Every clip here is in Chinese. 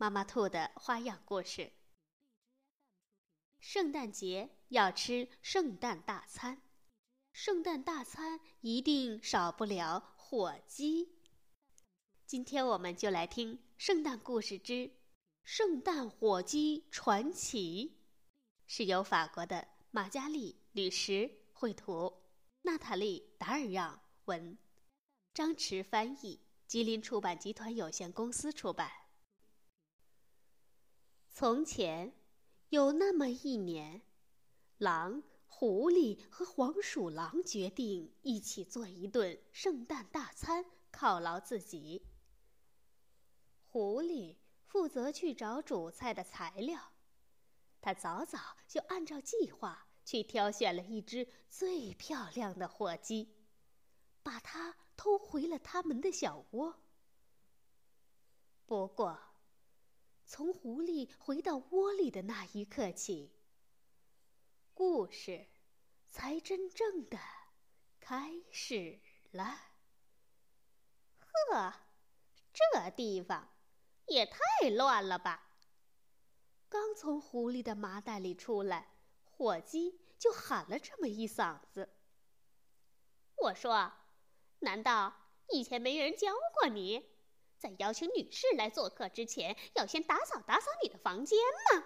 妈妈兔的花样故事。圣诞节要吃圣诞大餐，圣诞大餐一定少不了火鸡。今天我们就来听《圣诞故事之圣诞火鸡传奇》，是由法国的马加丽·吕什绘图，娜塔莉·达尔让文，张弛翻译，吉林出版集团有限公司出版。从前，有那么一年，狼、狐狸和黄鼠狼决定一起做一顿圣诞大餐，犒劳自己。狐狸负责去找主菜的材料，他早早就按照计划去挑选了一只最漂亮的火鸡，把它偷回了他们的小窝。不过，从狐狸回到窝里的那一刻起，故事才真正的开始了。呵，这地方也太乱了吧！刚从狐狸的麻袋里出来，火鸡就喊了这么一嗓子：“我说，难道以前没人教过你？”在邀请女士来做客之前，要先打扫打扫你的房间吗？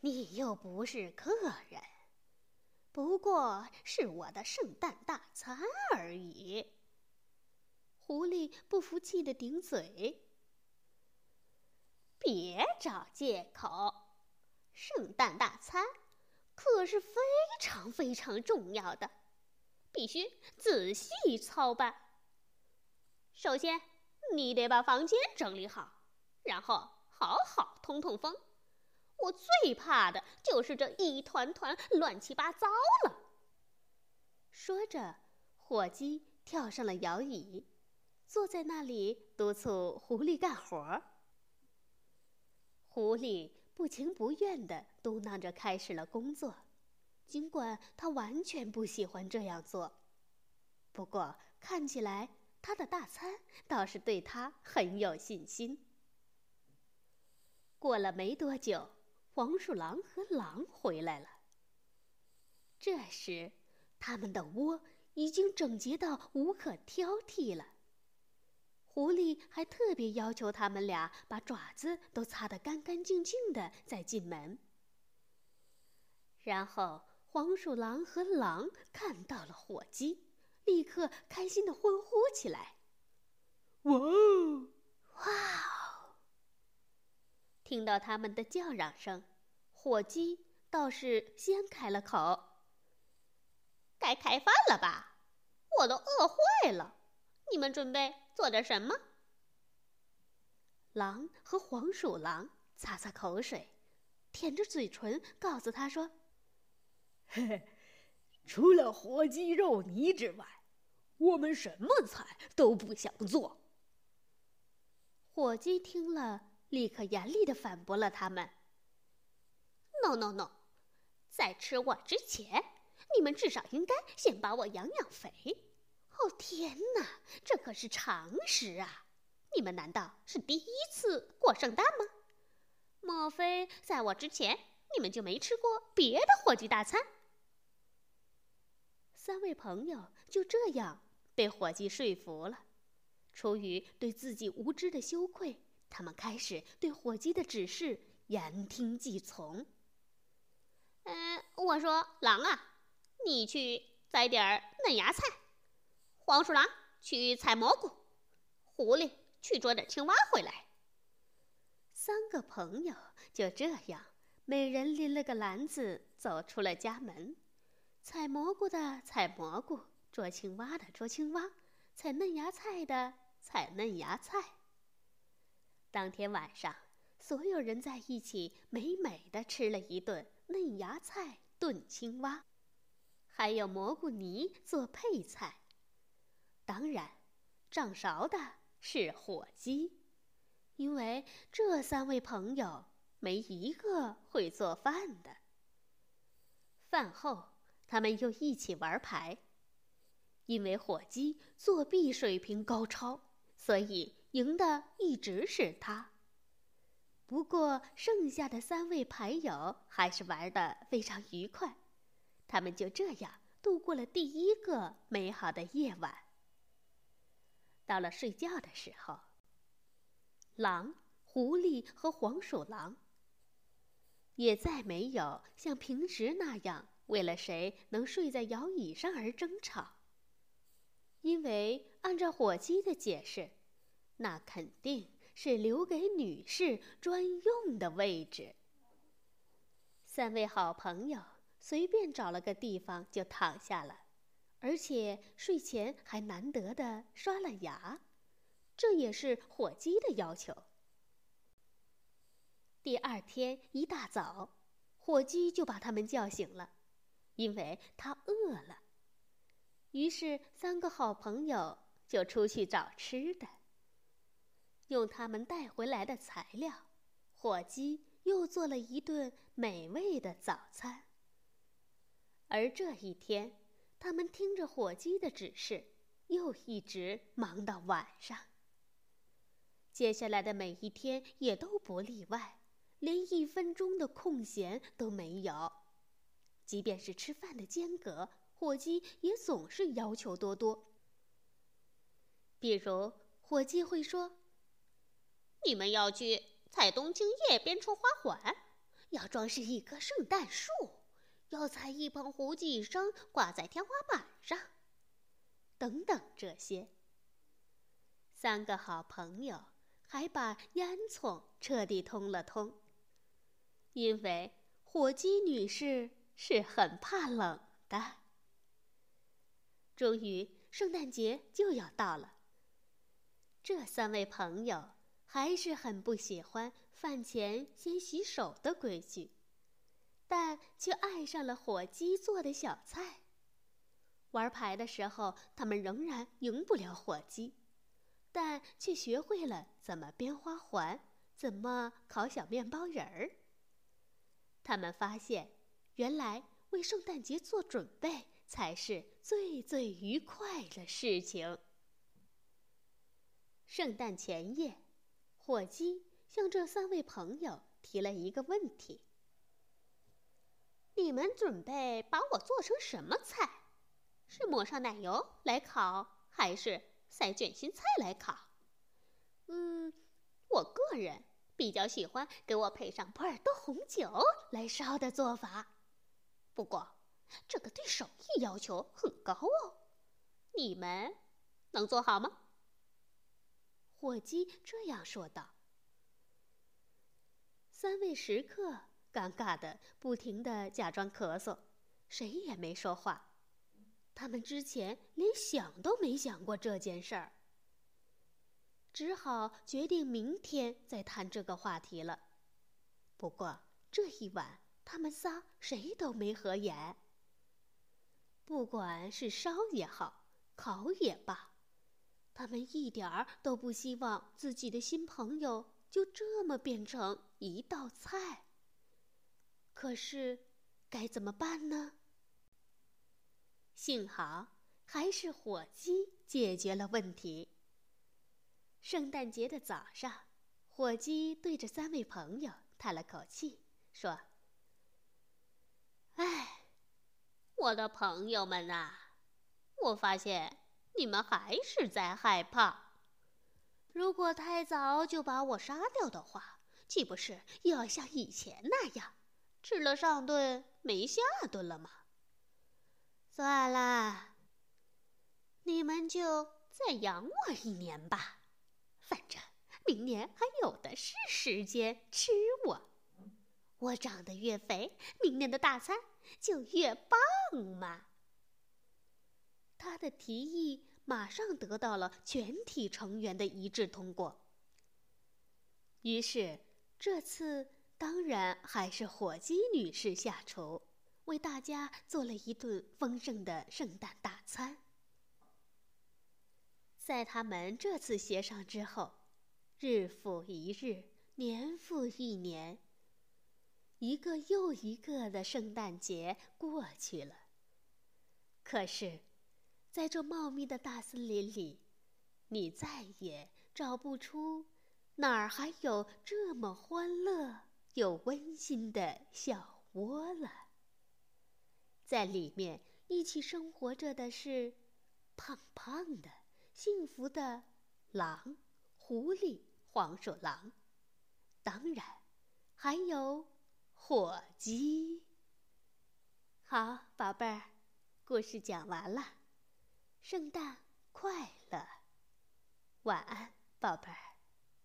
你又不是客人，不过是我的圣诞大餐而已。狐狸不服气的顶嘴：“别找借口，圣诞大餐可是非常非常重要的，必须仔细操办。”首先，你得把房间整理好，然后好好通通风。我最怕的就是这一团团乱七八糟了。说着，火鸡跳上了摇椅，坐在那里督促狐狸干活。狐狸不情不愿地嘟囔着开始了工作，尽管他完全不喜欢这样做。不过看起来……他的大餐倒是对他很有信心。过了没多久，黄鼠狼和狼回来了。这时，他们的窝已经整洁到无可挑剔了。狐狸还特别要求他们俩把爪子都擦得干干净净的再进门。然后，黄鼠狼和狼看到了火鸡。立刻开心的欢呼起来！哇哦，哇哦！听到他们的叫嚷声，火鸡倒是先开了口：“该开饭了吧？我都饿坏了。你们准备做点什么？”狼和黄鼠狼擦擦口水，舔着嘴唇，告诉他说：“嘿嘿，除了火鸡肉泥之外。”我们什么菜都不想做。火鸡听了，立刻严厉的反驳了他们：“No No No，在吃我之前，你们至少应该先把我养养肥。哦天哪，这可是常识啊！你们难道是第一次过圣诞吗？莫非在我之前，你们就没吃过别的火鸡大餐？”三位朋友就这样。被伙计说服了，出于对自己无知的羞愧，他们开始对伙计的指示言听计从。嗯，我说狼啊，你去摘点嫩芽菜；黄鼠狼去采蘑菇；狐狸去捉点青蛙回来。三个朋友就这样，每人拎了个篮子，走出了家门。采蘑菇的采蘑菇。捉青蛙的捉青蛙，采嫩芽菜的采嫩芽菜。当天晚上，所有人在一起美美的吃了一顿嫩芽菜炖青蛙，还有蘑菇泥做配菜。当然，掌勺的是火鸡，因为这三位朋友没一个会做饭的。饭后，他们又一起玩牌。因为火鸡作弊水平高超，所以赢的一直是他。不过，剩下的三位牌友还是玩得非常愉快。他们就这样度过了第一个美好的夜晚。到了睡觉的时候，狼、狐狸和黄鼠狼也再没有像平时那样为了谁能睡在摇椅上而争吵。因为按照火鸡的解释，那肯定是留给女士专用的位置。三位好朋友随便找了个地方就躺下了，而且睡前还难得的刷了牙，这也是火鸡的要求。第二天一大早，火鸡就把他们叫醒了，因为他饿了。于是，三个好朋友就出去找吃的。用他们带回来的材料，火鸡又做了一顿美味的早餐。而这一天，他们听着火鸡的指示，又一直忙到晚上。接下来的每一天也都不例外，连一分钟的空闲都没有，即便是吃饭的间隔。火鸡也总是要求多多。比如，火鸡会说：“你们要去采冬青叶编出花环，要装饰一棵圣诞树，要采一捧胡姬生挂在天花板上，等等。”这些三个好朋友还把烟囱彻底通了通，因为火鸡女士是很怕冷的。终于，圣诞节就要到了。这三位朋友还是很不喜欢饭前先洗手的规矩，但却爱上了火鸡做的小菜。玩牌的时候，他们仍然赢不了火鸡，但却学会了怎么编花环，怎么烤小面包人儿。他们发现，原来为圣诞节做准备。才是最最愉快的事情。圣诞前夜，火鸡向这三位朋友提了一个问题：“你们准备把我做成什么菜？是抹上奶油来烤，还是塞卷心菜来烤？”嗯，我个人比较喜欢给我配上波尔多红酒来烧的做法。不过。这个对手艺要求很高哦，你们能做好吗？火鸡这样说道。三位食客尴尬的不停的假装咳嗽，谁也没说话。他们之前连想都没想过这件事儿，只好决定明天再谈这个话题了。不过这一晚，他们仨谁都没合眼。不管是烧也好，烤也罢，他们一点儿都不希望自己的新朋友就这么变成一道菜。可是，该怎么办呢？幸好，还是火鸡解决了问题。圣诞节的早上，火鸡对着三位朋友叹了口气，说：“我的朋友们呐，我发现你们还是在害怕。如果太早就把我杀掉的话，岂不是又要像以前那样，吃了上顿没下顿了吗？算了，你们就再养我一年吧，反正明年还有的是时间吃我。我长得越肥，明年的大餐就越棒嘛！他的提议马上得到了全体成员的一致通过。于是这次当然还是火鸡女士下厨，为大家做了一顿丰盛的圣诞大餐。在他们这次协商之后，日复一日，年复一年，一个又一个的圣诞节过去了。可是，在这茂密的大森林里，你再也找不出哪儿还有这么欢乐又温馨的小窝了。在里面一起生活着的是胖胖的。幸福的狼、狐狸、黄鼠狼，当然还有火鸡。好，宝贝儿，故事讲完了，圣诞快乐，晚安，宝贝儿。